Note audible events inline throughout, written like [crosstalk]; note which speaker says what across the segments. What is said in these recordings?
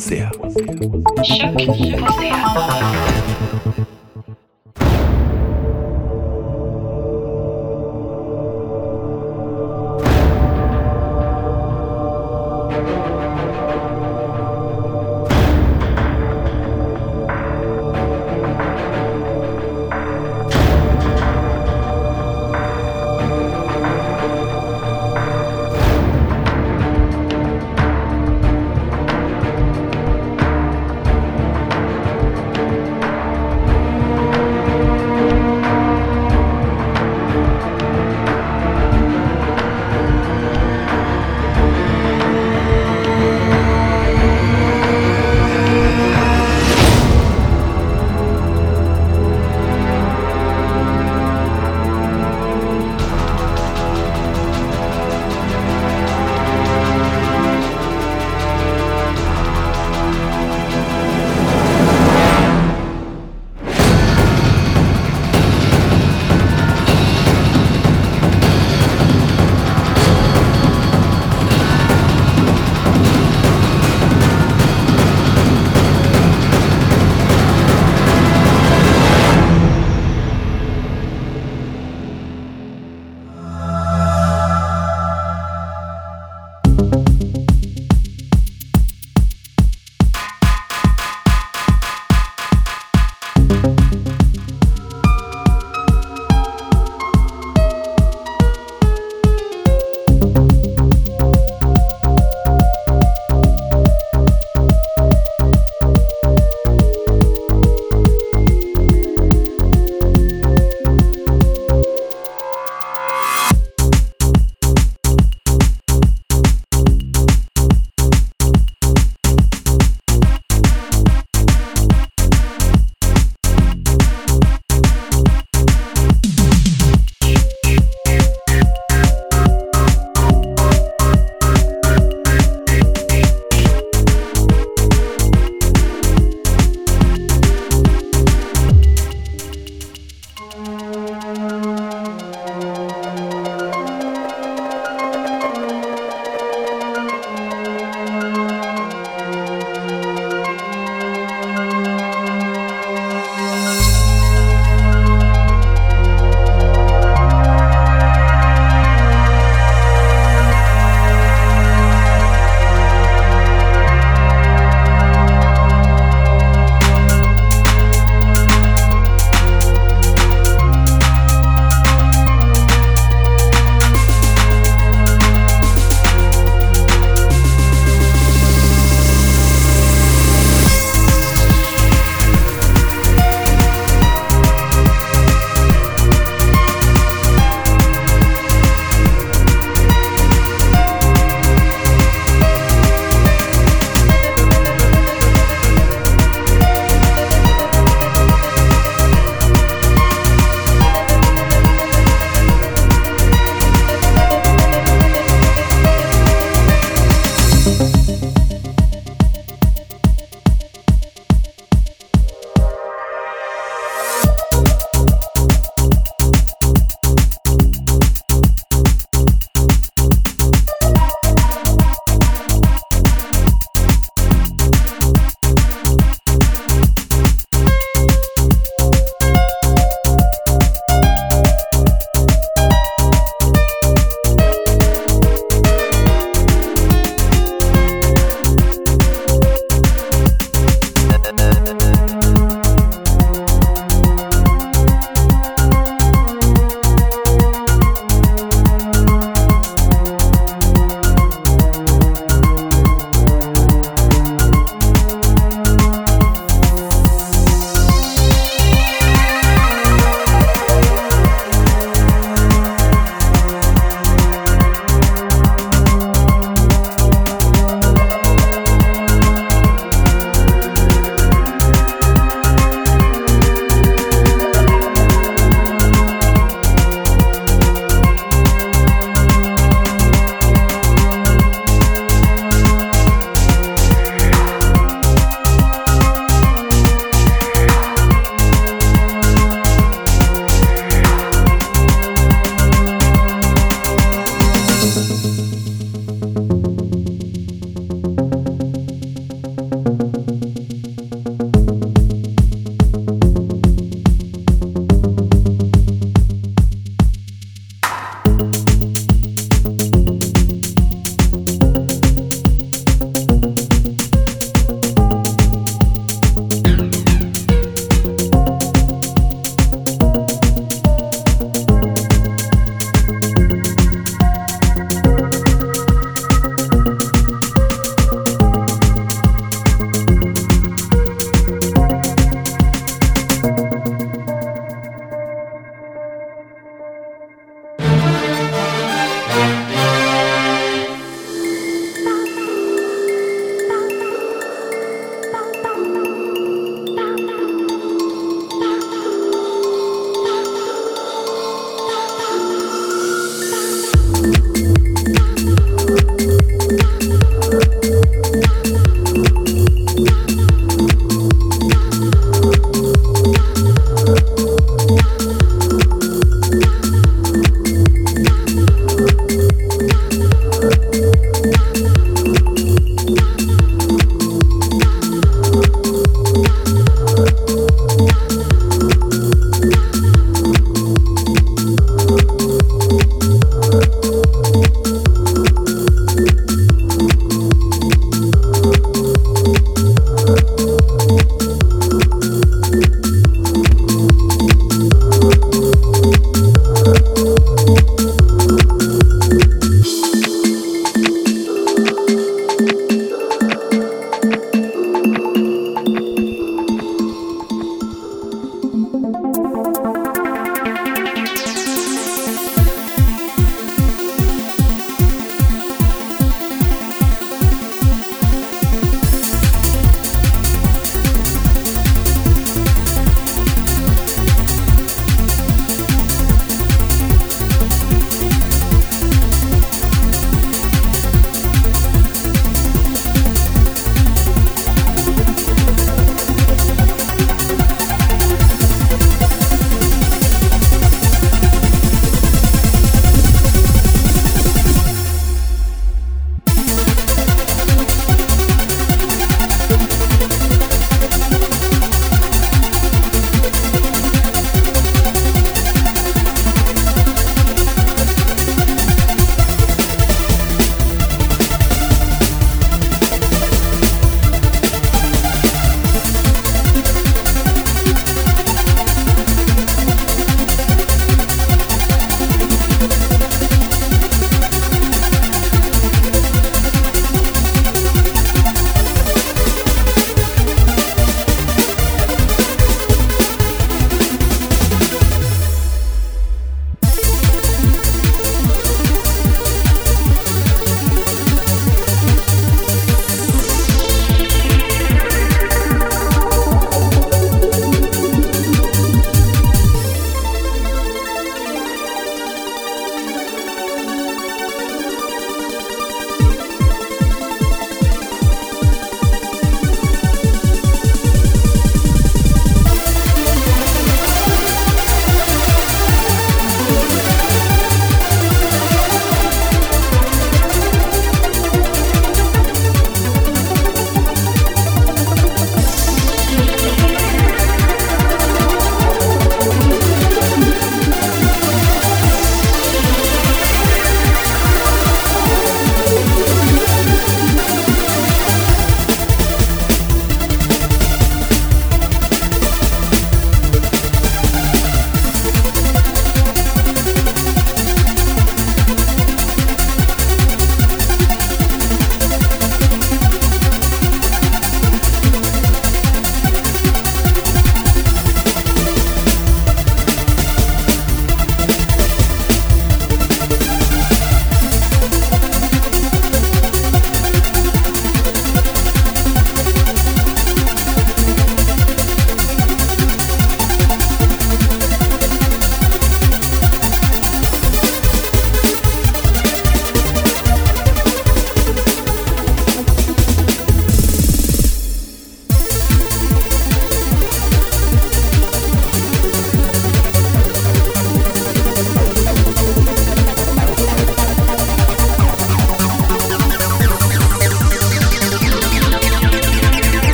Speaker 1: Sehr. Sehr.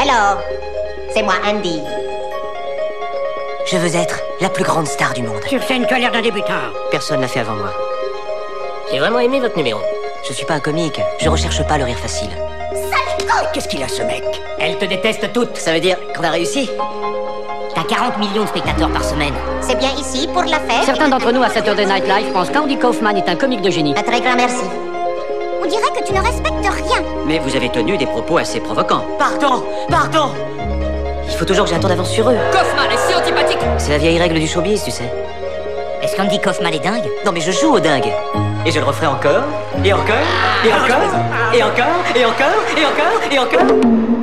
Speaker 2: Alors, c'est moi, Andy.
Speaker 3: Je veux être la plus grande star du monde.
Speaker 4: Sur scène, tu as d'un débutant.
Speaker 3: Personne l'a fait avant moi.
Speaker 4: J'ai vraiment aimé votre numéro.
Speaker 3: Je suis pas un comique. Je recherche pas le rire facile.
Speaker 4: Sale Qu'est-ce qu'il a, ce mec? Elle te déteste toutes.
Speaker 3: Ça veut dire qu'on a réussi?
Speaker 4: T'as 40 millions de spectateurs par semaine.
Speaker 2: C'est bien ici pour la fête.
Speaker 5: Certains d'entre nous à Saturday Night Live pensent qu'Andy Kaufman est un comique de génie.
Speaker 2: Un très grand merci. Que tu ne respectes rien.
Speaker 5: Mais vous avez tenu des propos assez provocants.
Speaker 3: Pardon Pardon Il faut toujours que j'ai un temps d'avance sur eux.
Speaker 4: Kaufman est si antipathique
Speaker 3: C'est la vieille règle du showbiz, tu sais.
Speaker 4: Est-ce qu'Andy Kaufman est dingue?
Speaker 3: Non mais je joue au dingue. Et je le referai encore, et encore, et encore, et encore, et encore, et encore, et encore.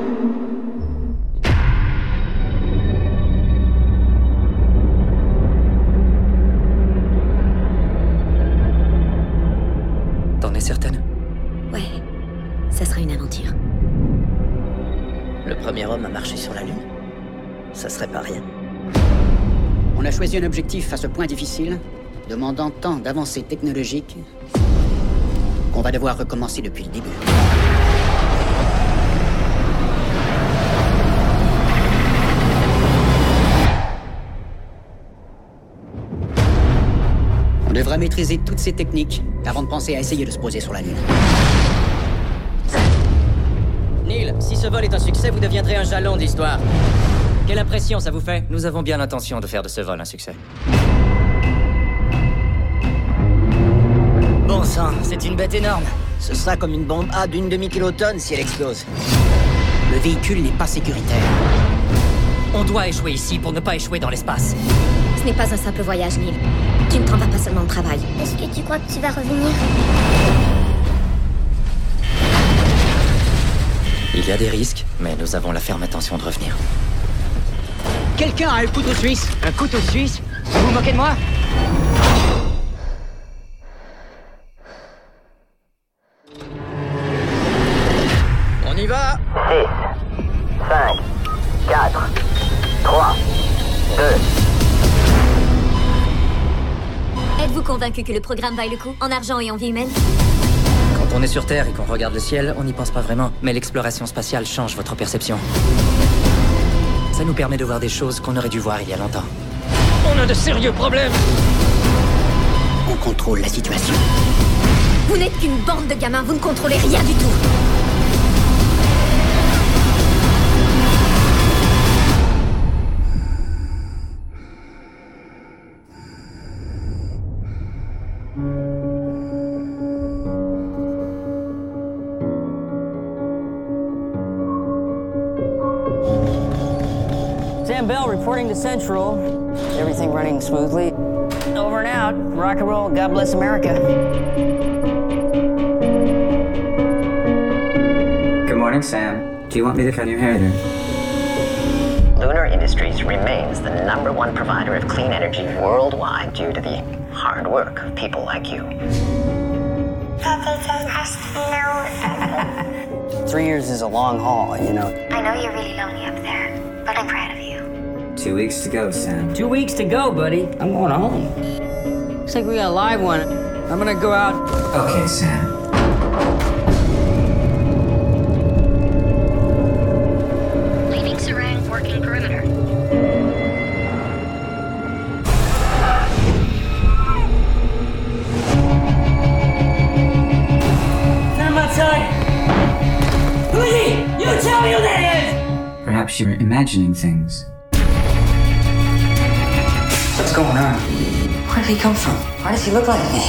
Speaker 6: À
Speaker 7: ce point difficile, demandant tant d'avancées technologiques qu'on va devoir recommencer depuis le début. On devra maîtriser toutes ces techniques avant de penser à essayer de se poser sur la Lune.
Speaker 6: Neil, si ce vol est un succès, vous deviendrez un jalon de l'histoire. Quelle impression ça vous fait Nous avons bien l'intention de faire de ce vol un succès. Bon sang, c'est une bête énorme. Ce sera comme une bombe A d'une demi-kilotonne si elle explose.
Speaker 7: Le véhicule n'est pas sécuritaire.
Speaker 6: On doit échouer ici pour ne pas échouer dans l'espace.
Speaker 8: Ce n'est pas un simple voyage, Neil. Tu ne t'en vas pas seulement au travail.
Speaker 2: Est-ce que tu crois que tu vas revenir?
Speaker 6: Il y a des risques, mais nous avons la ferme intention de revenir.
Speaker 7: Quelqu'un a un couteau suisse
Speaker 6: Un couteau suisse Vous vous moquez de moi On y va
Speaker 9: 5, 4, 3, 2.
Speaker 8: Êtes-vous convaincu que le programme vaille le coup En argent et en vie humaine
Speaker 6: Quand on est sur Terre et qu'on regarde le ciel, on n'y pense pas vraiment. Mais l'exploration spatiale change votre perception. Ça nous permet de voir des choses qu'on aurait dû voir il y a longtemps. On a de sérieux problèmes
Speaker 7: On contrôle la situation.
Speaker 8: Vous n'êtes qu'une bande de gamins, vous ne contrôlez rien du tout.
Speaker 10: To Central. Everything running smoothly. Over and out. Rock and roll. God bless America.
Speaker 11: Good morning, Sam. Do you want me to cut your hair there?
Speaker 9: Lunar Industries remains the number one provider of clean energy worldwide due to the hard work of people like you.
Speaker 10: Three years is a long haul, you know.
Speaker 2: I know you're really lonely up there, but I'm proud of you.
Speaker 11: Two weeks to go, Sam.
Speaker 10: Two weeks to go, buddy. I'm going home. Looks like we got a live one. I'm gonna go out.
Speaker 11: Okay, Sam.
Speaker 2: Leaving Serang, working perimeter.
Speaker 10: Come outside. Who's? You tell me who!
Speaker 11: Perhaps you're imagining things. What's going on?
Speaker 10: Where did he come from? Why does he look like me?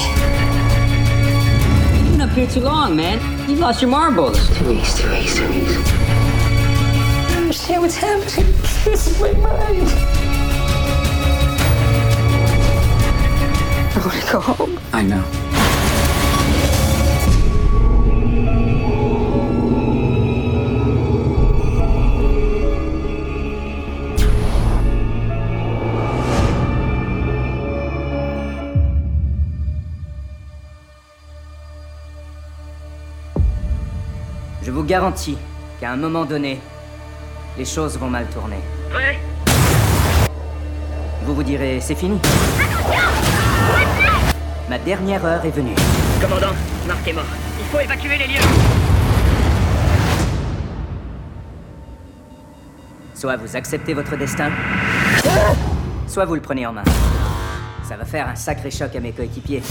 Speaker 10: You've been up here too long, man. You've lost your marbles. Two weeks, two weeks, two weeks. I don't understand what's happening. [laughs] This is my mind. I want to go home.
Speaker 11: I know.
Speaker 10: Garantis qu'à un moment donné, les choses vont mal tourner.
Speaker 4: Ouais
Speaker 10: Vous vous direz, c'est fini. Ma dernière heure est venue.
Speaker 4: Commandant, Marc est mort. Il faut évacuer les lieux Soit vous acceptez votre destin, soit vous le prenez en main. Ça va faire un sacré choc à mes coéquipiers.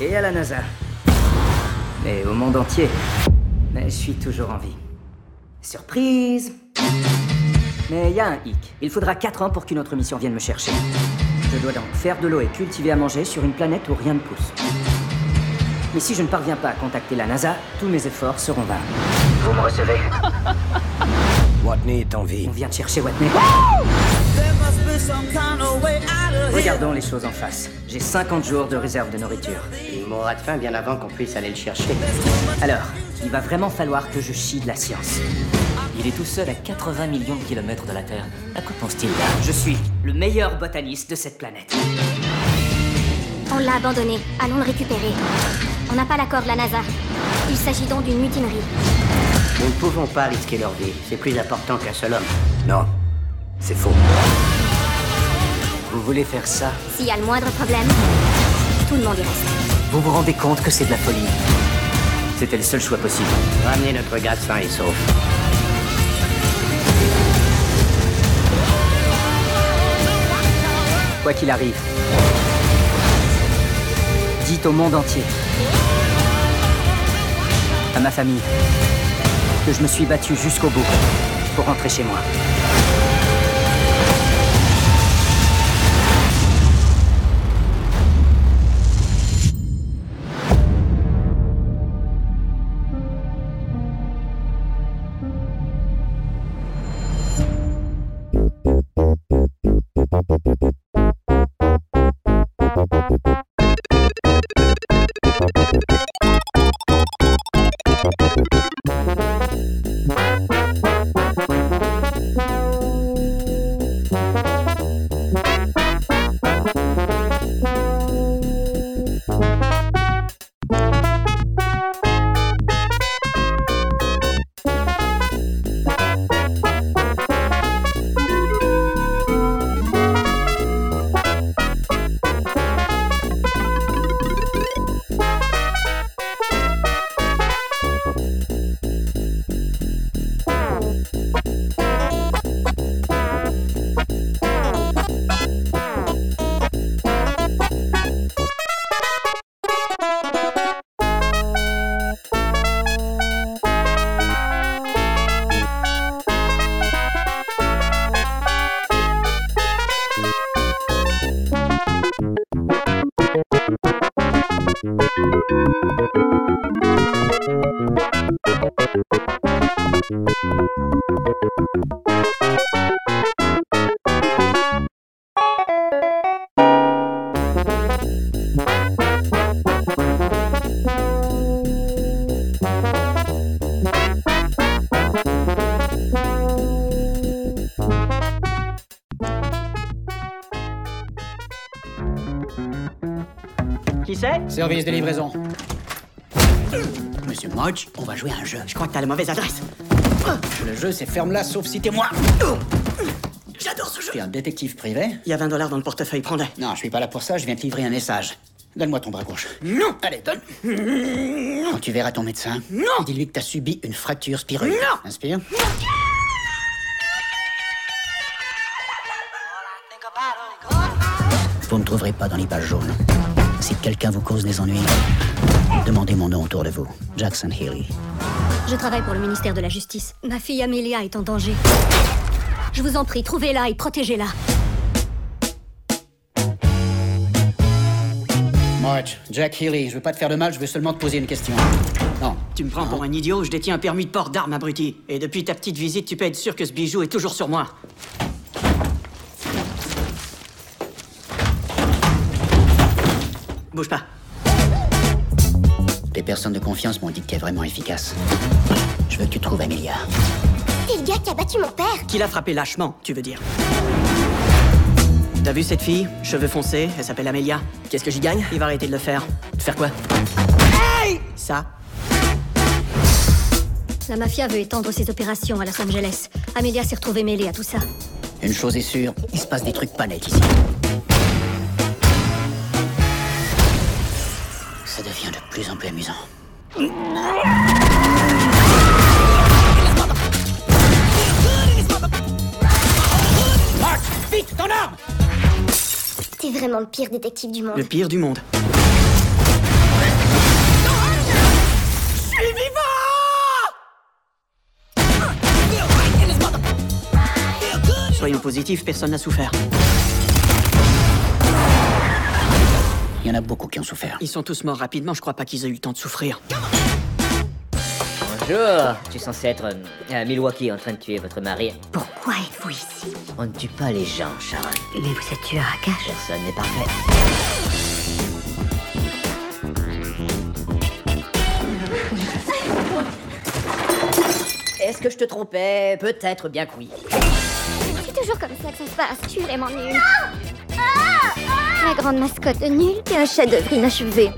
Speaker 4: Et à la NASA. Mais au monde entier. Je suis toujours en vie. Surprise Mais il y a un hic. Il faudra 4 ans pour qu'une autre mission vienne me chercher. Je dois donc faire de l'eau et cultiver à manger sur une planète où rien ne pousse. Mais si je ne parviens pas à contacter la NASA, tous mes efforts seront vains.
Speaker 12: Vous me recevez? [laughs] Watney est en vie.
Speaker 4: On vient de chercher Watney. Regardons les choses en face. J'ai 50 jours de réserve de nourriture.
Speaker 7: Il mourra de faim bien avant qu'on puisse aller le chercher.
Speaker 4: Alors, il va vraiment falloir que je chie de la science.
Speaker 13: Il est tout seul à 80 millions de kilomètres de la Terre. À quoi pense-t-il là?
Speaker 4: Je suis le meilleur botaniste de cette planète.
Speaker 2: On l'a abandonné. Allons le récupérer. On n'a pas l'accord de la NASA. Il s'agit donc d'une mutinerie.
Speaker 7: Nous ne pouvons pas risquer leur vie. C'est plus important qu'un seul homme.
Speaker 12: Non, c'est faux.
Speaker 4: Vous voulez faire ça?
Speaker 2: S'il y a le moindre problème, tout le monde y reste.
Speaker 4: Vous vous rendez compte que c'est de la folie C'était le seul choix possible.
Speaker 7: Ramenez notre gars sain et sauf.
Speaker 4: Quoi qu'il arrive, dites au monde entier, à ma famille, que je me suis battu jusqu'au bout pour rentrer chez moi.
Speaker 7: Service de livraison. Monsieur Modge, on va jouer à un jeu.
Speaker 13: Je crois que t'as la mauvaise adresse.
Speaker 7: Le jeu, c'est ferme-la, sauf si t'es moi.
Speaker 13: J'adore ce jeu.
Speaker 7: Je suis un détective privé.
Speaker 13: Il y a 20 dollars dans le portefeuille, prends-les.
Speaker 7: Non, je suis pas là pour ça, je viens te livrer un message. Donne-moi ton bras gauche.
Speaker 13: Non
Speaker 7: Allez, donne. Quand tu verras ton médecin,
Speaker 13: Non
Speaker 7: dis-lui que t'as subi une fracture spireuse.
Speaker 13: Non
Speaker 7: Inspire. Vous ne trouverez pas dans les pages jaunes. Si quelqu'un vous cause des ennuis, demandez mon nom autour de vous. Jackson Healy.
Speaker 8: Je travaille pour le ministère de la Justice. Ma fille Amelia est en danger. Je vous en prie, trouvez-la et protégez-la.
Speaker 7: Marge, Jack Healy, je veux pas te faire de mal, je veux seulement te poser une question. Non.
Speaker 13: Tu me prends pour un idiot, je détiens un permis de port d'armes, abruti. Et depuis ta petite visite, tu peux être sûr que ce bijou est toujours sur moi. Bouge pas.
Speaker 7: Les personnes de confiance m'ont dit que t'es vraiment efficace. Je veux que tu trouves Amelia.
Speaker 2: T'es le gars qui a battu mon père
Speaker 13: Qui l'a frappé lâchement, tu veux dire T'as vu cette fille Cheveux foncés, elle s'appelle Amelia. Qu'est-ce que j'y gagne? Il va arrêter de le faire. De faire quoi? Ça.
Speaker 8: La mafia veut étendre ses opérations à Los Angeles. Amelia s'est retrouvée mêlée à tout ça.
Speaker 7: Une chose est sûre, il se passe des trucs pas nets ici. Ça devient de plus en plus amusant. Vite, ton arme
Speaker 2: T'es vraiment le pire détective du monde.
Speaker 7: Le pire du monde.
Speaker 14: Je suis vivant
Speaker 7: Soyons positifs, personne n'a souffert. Il y en a beaucoup qui ont souffert. Ils sont tous morts rapidement, je crois pas qu'ils aient eu le temps de souffrir.
Speaker 15: Bonjour, je suis censé être euh, à Milwaukee en train de tuer votre mari.
Speaker 16: Pourquoi êtes-vous ici?
Speaker 15: On ne tue pas les gens, Sharon.
Speaker 16: Mais vous êtes tueur à cache.
Speaker 15: Personne n'est parfait. Est-ce que je te trompais? Peut-être bien que oui.
Speaker 2: C'est toujours comme ça que ça se passe. Je suis vraiment nulle. La grande mascotte nulle et un chef-d'œuvre inachevé.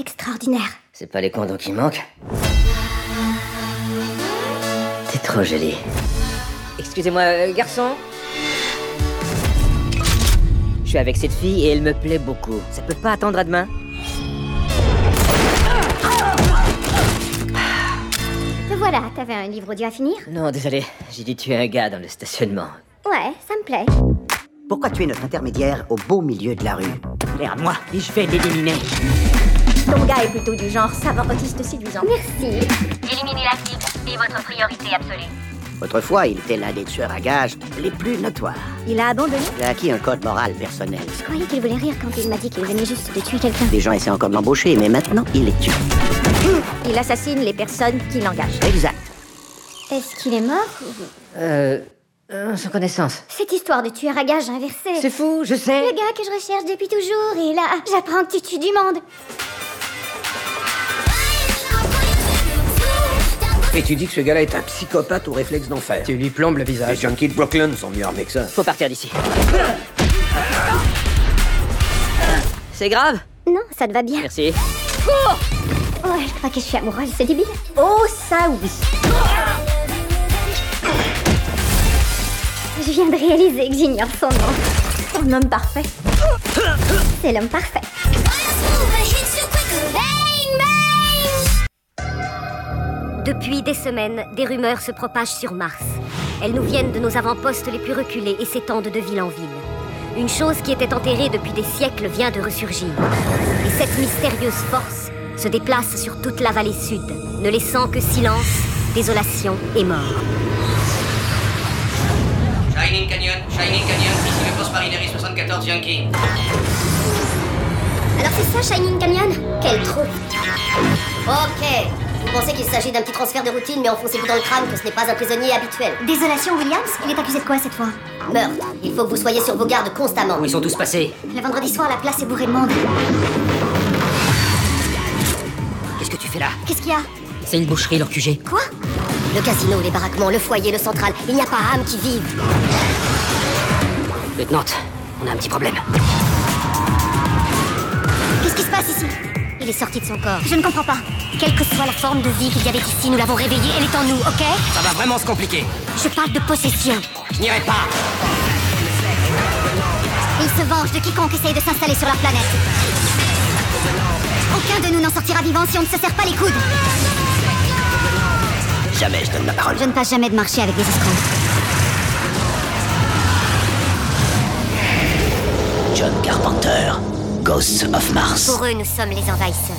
Speaker 2: Extraordinaire.
Speaker 15: C'est pas les condos qui manquent T'es trop jolie. Excusez-moi, euh, garçon Je suis avec cette fille et elle me plaît beaucoup. Ça peut pas attendre à demain?
Speaker 2: Te voilà, t'avais un livre audio à finir?
Speaker 15: Non, désolé, j'ai dû tuer un gars dans le stationnement.
Speaker 2: Ouais, ça me plaît.
Speaker 12: Pourquoi tu es notre intermédiaire au beau milieu de la rue Regarde-moi et je vais l'éliminer.
Speaker 16: Ton gars est plutôt du genre savant autiste séduisant.
Speaker 2: Merci.
Speaker 16: Éliminez la cible est votre priorité absolue.
Speaker 12: Autrefois, il était l'un des tueurs à gages les plus notoires.
Speaker 16: Il a abandonné
Speaker 12: Il a acquis un code moral personnel.
Speaker 2: Je croyais qu'il voulait rire quand il m'a dit qu'il venait juste de tuer quelqu'un.
Speaker 12: Les gens essaient encore de l'embaucher, mais maintenant, il les tue.
Speaker 16: Il assassine les personnes qui l'engagent.
Speaker 12: Exact.
Speaker 2: Est-ce qu'il est mort
Speaker 15: Euh. Euh, sans connaissance.
Speaker 2: Cette histoire de tueur à gage inversé.
Speaker 15: C'est fou, je sais.
Speaker 2: Le gars que je recherche depuis toujours, et là, j'apprends que tu tues du monde?
Speaker 17: Et tu dis que ce gars-là est un psychopathe au réflexe d'enfer. Tu lui plombes le visage. Les junkies de Brooklyn sont mieux armés que ça.
Speaker 15: Faut partir d'ici. C'est grave?
Speaker 2: Non, ça te va bien.
Speaker 15: Merci.
Speaker 2: Ouais, je crois que je suis amoureuse, c'est débile.
Speaker 16: Oh, ça oui.
Speaker 2: Je viens de réaliser que j'ignore son nom.
Speaker 16: Un homme parfait.
Speaker 2: C'est l'homme parfait.
Speaker 18: Depuis des semaines, des rumeurs se propagent sur Mars. Elles nous viennent de nos avant-postes les plus reculés et s'étendent de ville en ville. Une chose qui était enterrée depuis des siècles vient de ressurgir. Et cette mystérieuse force se déplace sur toute la vallée sud, ne laissant que silence, désolation et mort.
Speaker 19: Shining Canyon, Shining Canyon, ici le poste Marinerie 74 Yankee.
Speaker 2: Alors c'est ça, Shining Canyon? Quel trou Ok. Vous pensez qu'il s'agit d'un petit transfert de routine, mais enfoncez-vous dans le crâne que ce n'est pas un prisonnier habituel. Désolation, Williams Il est accusé de quoi cette fois? Meurtre. Il faut que vous soyez sur vos gardes constamment.
Speaker 15: Où ils sont tous passés?
Speaker 2: Le vendredi soir, la place est bourrée de monde.
Speaker 15: Qu'est-ce que tu fais là?
Speaker 2: Qu'est-ce qu'il y a?
Speaker 15: C'est une boucherie, leur QG.
Speaker 2: Quoi? Le casino, les baraquements, le foyer, le central. Il n'y a pas âme qui vive.
Speaker 15: Lieutenant, on a un petit problème.
Speaker 2: Qu'est-ce qui se passe ici? Il est sorti de son corps. Je ne comprends pas. Quelle que soit la forme de vie qu'il y avait ici, nous l'avons réveillée, elle est en nous, ok?
Speaker 19: Ça va vraiment se compliquer.
Speaker 2: Je parle de possession.
Speaker 19: Je n'irai pas.
Speaker 2: Il se venge de quiconque essaye de s'installer sur la planète. Aucun de nous n'en sortira vivant si on ne se serre pas les coudes.
Speaker 12: Jamais je donne ma parole.
Speaker 2: Je ne passe jamais de marché avec des escrocs.
Speaker 12: John Carpenter, Ghosts of Mars.
Speaker 2: Pour eux, nous sommes les envahisseurs.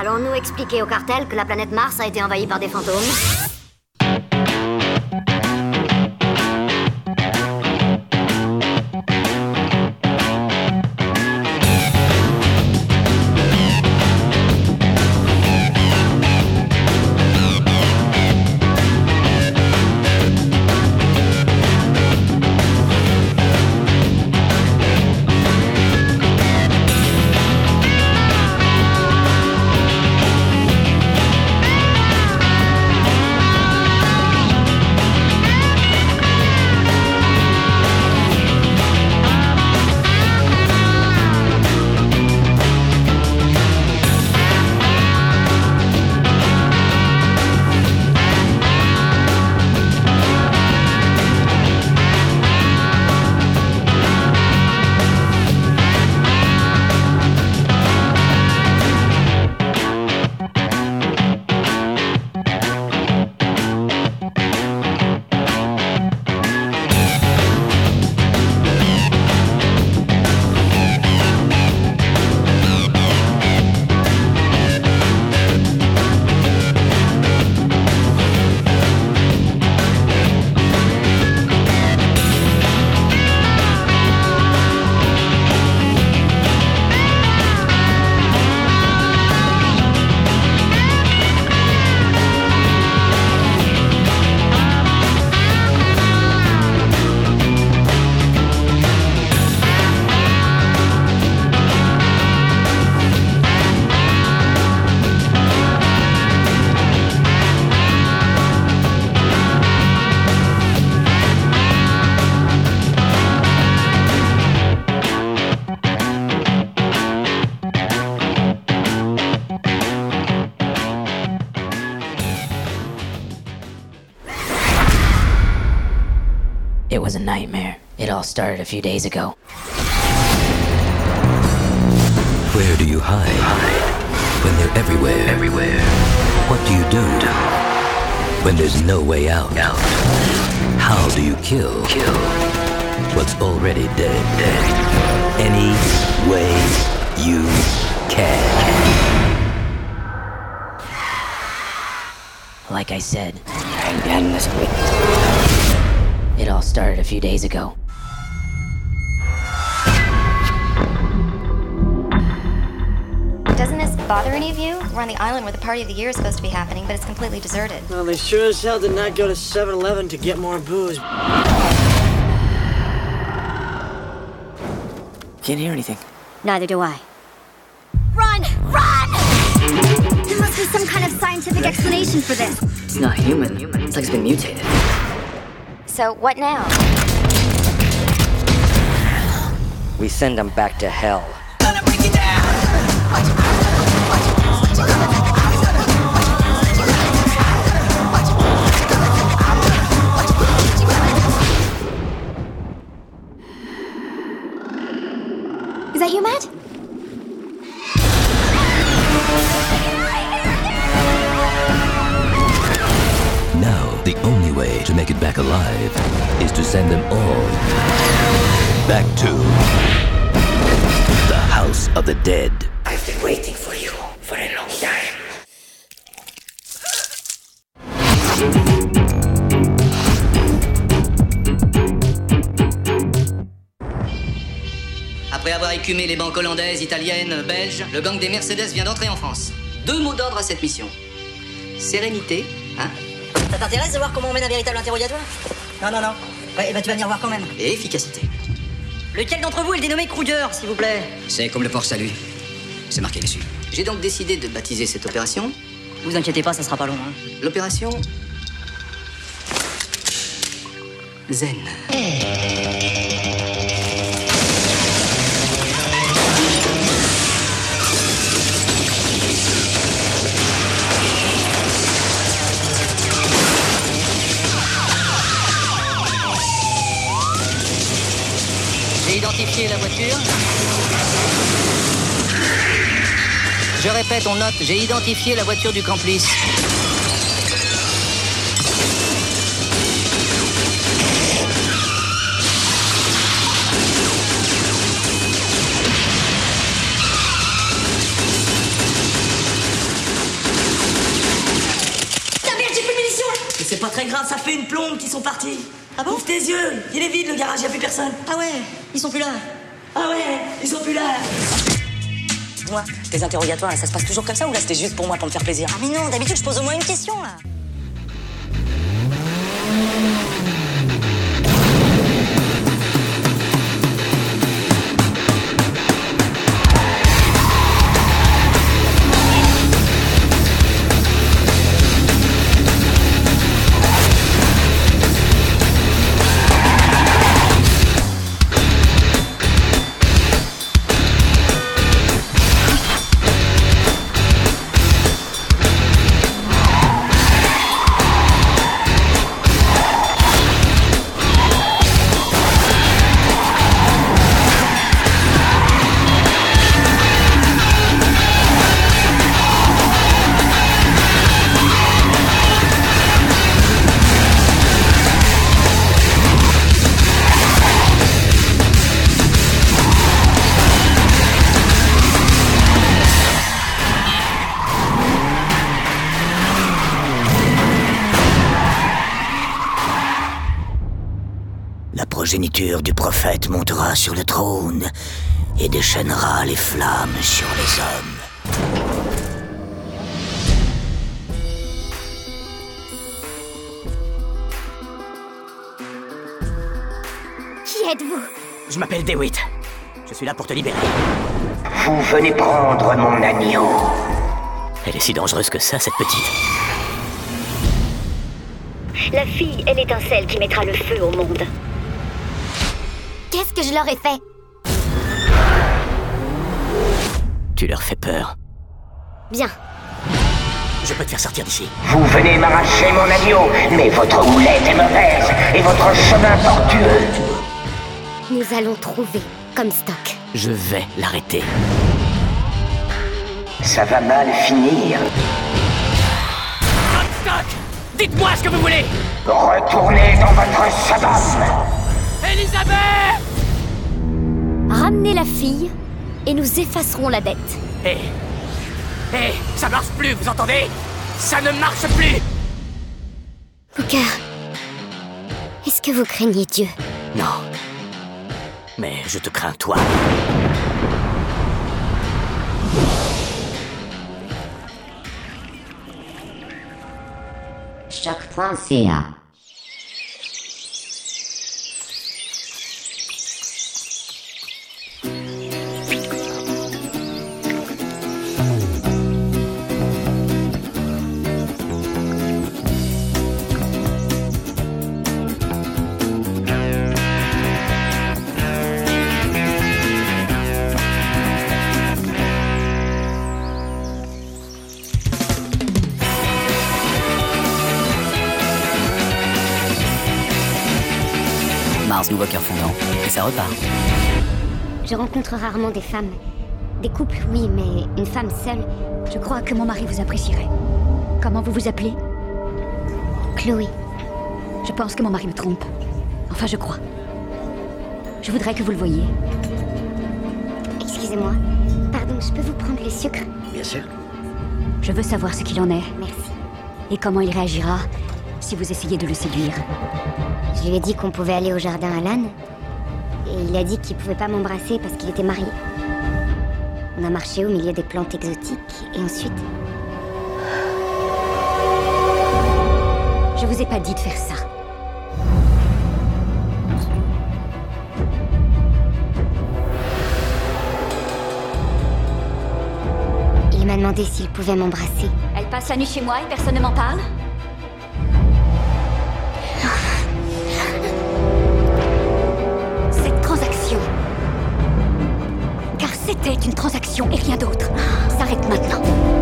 Speaker 18: Allons-nous expliquer au cartel que la planète Mars a été envahie par des fantômes?
Speaker 15: Was a nightmare. It all started a few days ago.
Speaker 20: Where do you hide? When they're everywhere. Everywhere. What do you do? When there's no way out. Out. How do you kill? Kill. What's already dead. Dead. Any way you can.
Speaker 15: Like I said, it all started a few days ago.
Speaker 21: Doesn't this bother any of you? We're on the island where the party of the year is supposed to be happening, but it's completely deserted.
Speaker 22: Well, they sure as hell did not go to 7 Eleven to get more booze.
Speaker 12: Can't hear anything.
Speaker 2: Neither do I.
Speaker 16: Run! Run! There must be some kind of scientific explanation for this.
Speaker 15: It's not human. It's like it's been mutated.
Speaker 21: So, what now?
Speaker 3: We send them back to hell.
Speaker 20: Back alive is to send them all back to the House of the Dead.
Speaker 12: I've been waiting for you for a long time.
Speaker 19: Après avoir écumé les banques hollandaises, italiennes, belges, le gang des Mercedes vient d'entrer en France. Deux mots d'ordre à cette mission. Sérénité, hein?
Speaker 23: Ça t'intéresse de voir comment on mène un véritable interrogatoire Non, non, non. Ouais, bah tu vas venir voir quand même.
Speaker 19: Et efficacité.
Speaker 23: Lequel d'entre vous est le dénommé Kruger, s'il vous plaît
Speaker 19: C'est comme le port salut. C'est marqué dessus. J'ai donc décidé de baptiser cette opération
Speaker 23: Vous inquiétez pas, ça sera pas long. Hein.
Speaker 19: l'opération Zen. Voiture. Je répète, on note, j'ai identifié la voiture du complice.
Speaker 23: Ta merde, j'ai plus de munitions Mais c'est pas très grave, ça fait une plombe qu'ils sont partis. Ah bon Ouvre tes yeux, il est vide le garage, y a plus personne. Ah ouais, ils sont plus là. Ils sont plus là. Moi, tes interrogatoires, là, ça se passe toujours comme ça ou là c'était juste pour moi pour me faire plaisir? Ah mais non, d'habitude je pose au moins une question là.
Speaker 12: Du prophète montera sur le trône et déchaînera les flammes sur les hommes.
Speaker 16: Qui êtes-vous?
Speaker 12: Je m'appelle DeWitt. Je suis là pour te libérer.
Speaker 24: Vous venez prendre mon agneau.
Speaker 12: Elle est si dangereuse que ça, cette petite.
Speaker 16: La fille est l'étincelle qui mettra le feu au monde. Que je leur ai fait
Speaker 12: Tu leur fais peur.
Speaker 2: Bien.
Speaker 25: Je peux te faire sortir d'ici.
Speaker 24: Vous venez m'arracher mon agneau, mais votre houlette est mauvaise et votre chemin tortueux.
Speaker 8: Nous allons trouver Comstock.
Speaker 25: Je vais l'arrêter.
Speaker 24: Ça va mal finir.
Speaker 25: Comstock Dites-moi ce que vous voulez
Speaker 24: Retournez dans votre sabbat.
Speaker 25: Elisabeth
Speaker 8: Ramenez la fille et nous effacerons la dette.
Speaker 25: Hé Hé Ça marche plus, vous entendez? Ça ne marche plus
Speaker 8: Booker, est-ce que vous craignez Dieu?
Speaker 25: Non. Mais je te crains toi.
Speaker 7: Choc.ca Mars nous repart.
Speaker 8: Je rencontre rarement des femmes. Des couples, oui, mais une femme seule.
Speaker 26: Je crois que mon mari vous apprécierait. Comment vous vous appelez?
Speaker 8: Chloé.
Speaker 26: Je pense que mon mari me trompe. Enfin, je crois. Je voudrais que vous le voyiez.
Speaker 8: Excusez-moi. Pardon, je peux vous prendre le sucre
Speaker 25: Bien sûr.
Speaker 26: Je veux savoir ce qu'il en est.
Speaker 8: Merci.
Speaker 26: Et comment il réagira si vous essayez de le séduire?
Speaker 8: Je lui ai dit qu'on pouvait aller au jardin Alan. Et il a dit qu'il pouvait pas m'embrasser parce qu'il était marié. On a marché au milieu des plantes exotiques et ensuite.
Speaker 26: Je vous ai pas dit de faire ça.
Speaker 8: Il m'a demandé s'il pouvait m'embrasser.
Speaker 26: Elle passe la nuit chez moi et personne ne m'en parle? C'était une transaction et rien d'autre. S'arrête maintenant.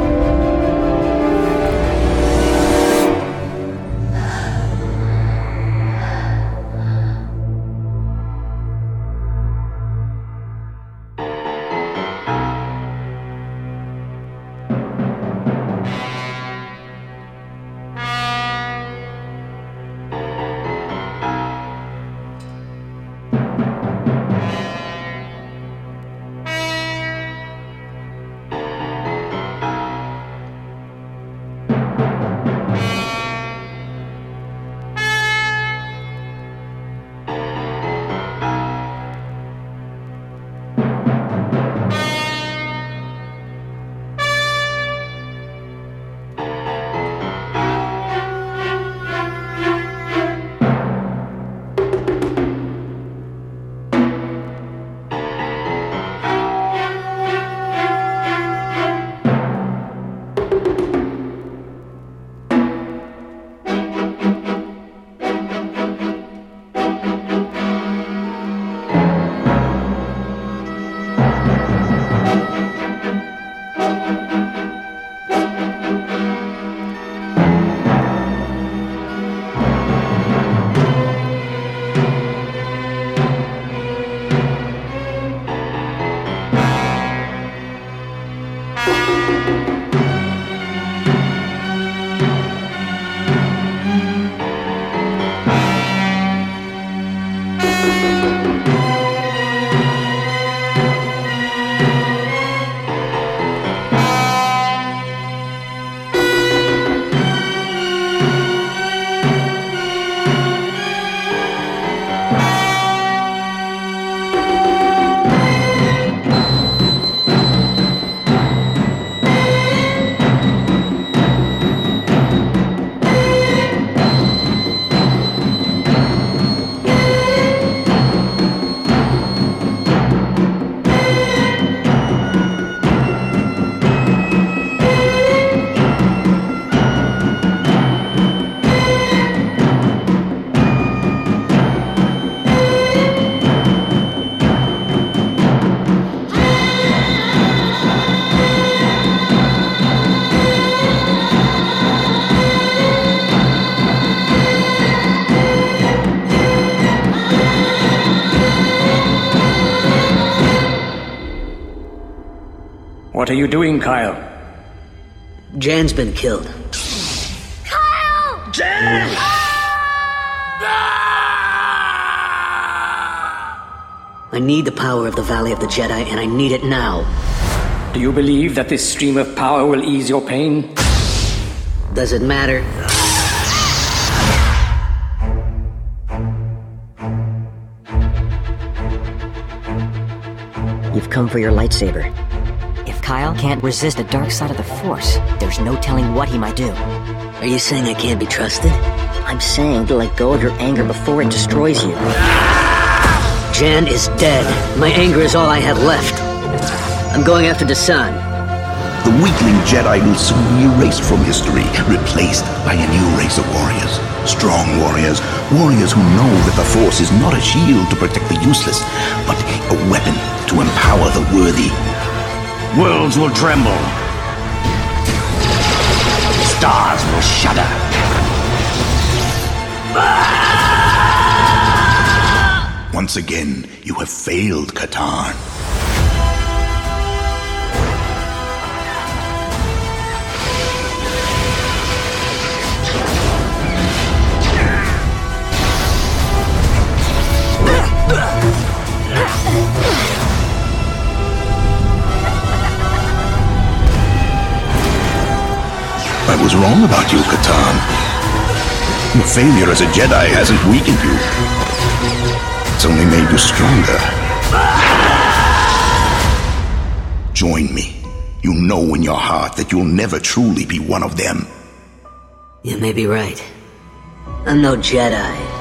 Speaker 17: You doing, Kyle?
Speaker 27: Jan's been killed.
Speaker 28: Kyle!
Speaker 17: Jan! Ah!
Speaker 27: I need the power of the Valley of the Jedi, and I need it now.
Speaker 17: Do you believe that this stream of power will ease your pain?
Speaker 27: Does it matter?
Speaker 3: You've come for your lightsaber. If Kyle can't resist the dark side of the Force, there's no telling what he might do.
Speaker 27: Are you saying I can't be trusted?
Speaker 3: I'm saying to let go of your anger before it destroys you.
Speaker 27: Jan is dead. My anger is all I have left. I'm going after Desan.
Speaker 29: The weakling Jedi will soon be erased from history, replaced by a new race of warriors. Strong warriors, warriors who know that the Force is not a shield to protect the useless, but a weapon to empower the worthy. Worlds will tremble. Stars will shudder. Once again, you have failed, Katarn. I [laughs] was wrong about you, Katarn. Your failure as a Jedi hasn't weakened you. It's only made you stronger. Join me. You know in your heart that you'll never truly be one of them.
Speaker 27: You may be right. I'm no Jedi.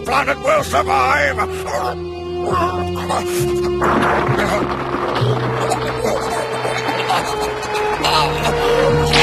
Speaker 14: This planet will survive. [laughs]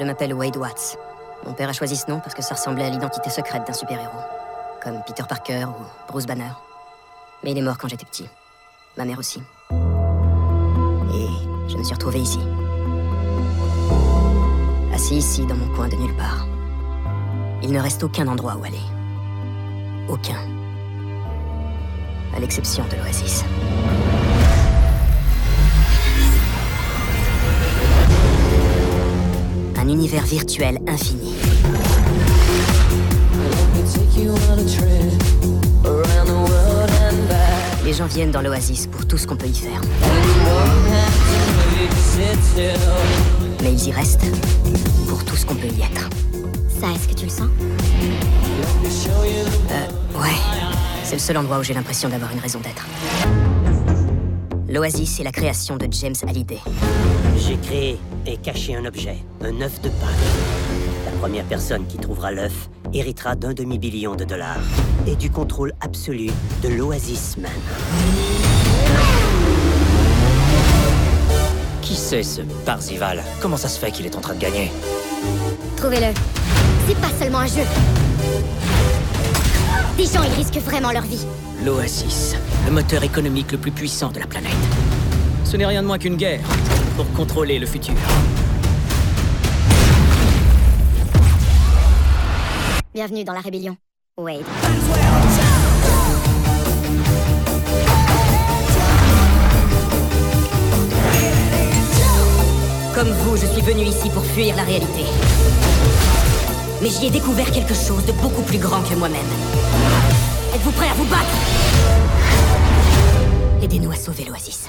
Speaker 30: Je m'appelle Wade Watts. Mon père a choisi ce nom parce que ça ressemblait à l'identité secrète d'un super-héros. Comme Peter Parker ou Bruce Banner. Mais il est mort quand j'étais petit. Ma mère aussi. Et je me suis retrouvé ici. Assis ici, dans mon coin de nulle part. Il ne reste aucun endroit où aller. Aucun. À l'exception de l'Oasis. Un univers virtuel infini. Les
Speaker 31: gens viennent dans l'oasis pour tout ce qu'on peut y faire. Mais ils y restent pour tout ce qu'on peut y être.
Speaker 2: Ça, est-ce que tu le sens?
Speaker 31: Euh, ouais. C'est le seul endroit où j'ai l'impression d'avoir une raison d'être. L'Oasis est la création de James Hallyday.
Speaker 12: J'ai créé et caché un objet, un œuf de Pâques. La première personne qui trouvera l'œuf héritera d'un demi-billion de dollars et du contrôle absolu de l'Oasis Man.
Speaker 6: Qui c'est ce Parzival? Comment ça se fait qu'il est en train de gagner?
Speaker 2: Trouvez-le. C'est pas seulement un jeu. Des gens, ils risquent vraiment leur vie.
Speaker 12: L'Oasis, le moteur économique le plus puissant de la planète.
Speaker 6: Ce n'est rien de moins qu'une guerre pour contrôler le futur.
Speaker 2: Bienvenue dans la rébellion. Wade.
Speaker 31: Comme vous, je suis venu ici pour fuir la réalité. Mais j'y ai découvert quelque chose de beaucoup plus grand que moi-même. Êtes-vous prêts à vous battre? Aidez-nous à sauver l'Oasis.